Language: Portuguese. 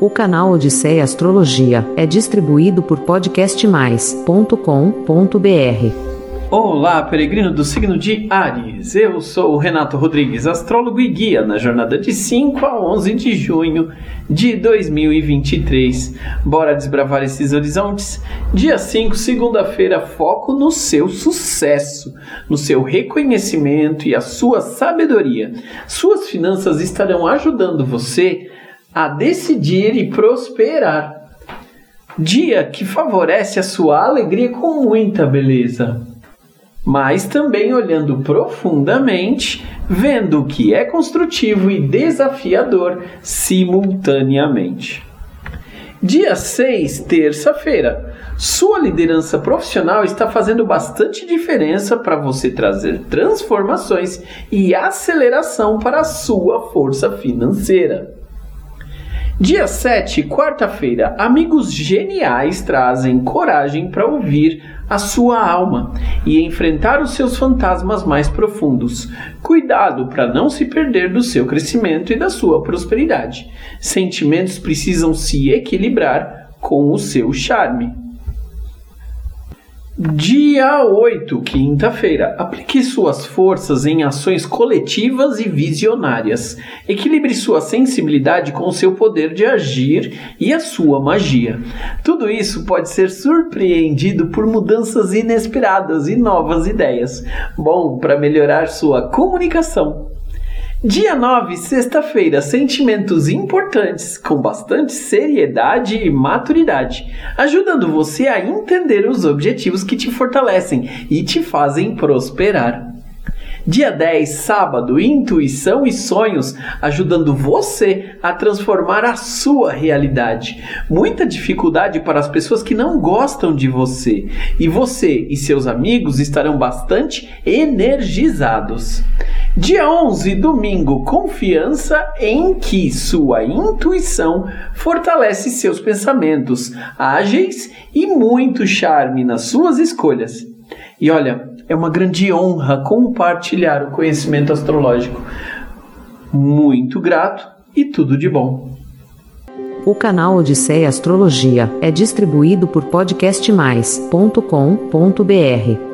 O canal Odisseia Astrologia é distribuído por podcastmais.com.br. Olá, peregrino do signo de Ares. Eu sou o Renato Rodrigues, astrólogo e guia na jornada de 5 a 11 de junho de 2023. Bora desbravar esses horizontes? Dia 5, segunda-feira, foco no seu sucesso, no seu reconhecimento e a sua sabedoria. Suas finanças estarão ajudando você a decidir e prosperar. Dia que favorece a sua alegria com muita beleza mas também olhando profundamente, vendo o que é construtivo e desafiador simultaneamente. Dia 6, terça-feira. Sua liderança profissional está fazendo bastante diferença para você trazer transformações e aceleração para a sua força financeira. Dia 7, quarta-feira, amigos geniais trazem coragem para ouvir a sua alma e enfrentar os seus fantasmas mais profundos. Cuidado para não se perder do seu crescimento e da sua prosperidade. Sentimentos precisam se equilibrar com o seu charme. Dia 8, quinta-feira. Aplique suas forças em ações coletivas e visionárias. Equilibre sua sensibilidade com seu poder de agir e a sua magia. Tudo isso pode ser surpreendido por mudanças inesperadas e novas ideias. Bom para melhorar sua comunicação. Dia 9, sexta-feira, sentimentos importantes com bastante seriedade e maturidade, ajudando você a entender os objetivos que te fortalecem e te fazem prosperar. Dia 10, sábado, intuição e sonhos, ajudando você a transformar a sua realidade. Muita dificuldade para as pessoas que não gostam de você, e você e seus amigos estarão bastante energizados. Dia 11, domingo, confiança em que sua intuição fortalece seus pensamentos ágeis e muito charme nas suas escolhas. E olha, é uma grande honra compartilhar o conhecimento astrológico. Muito grato e tudo de bom. O canal Odisseia Astrologia é distribuído por podcastmais.com.br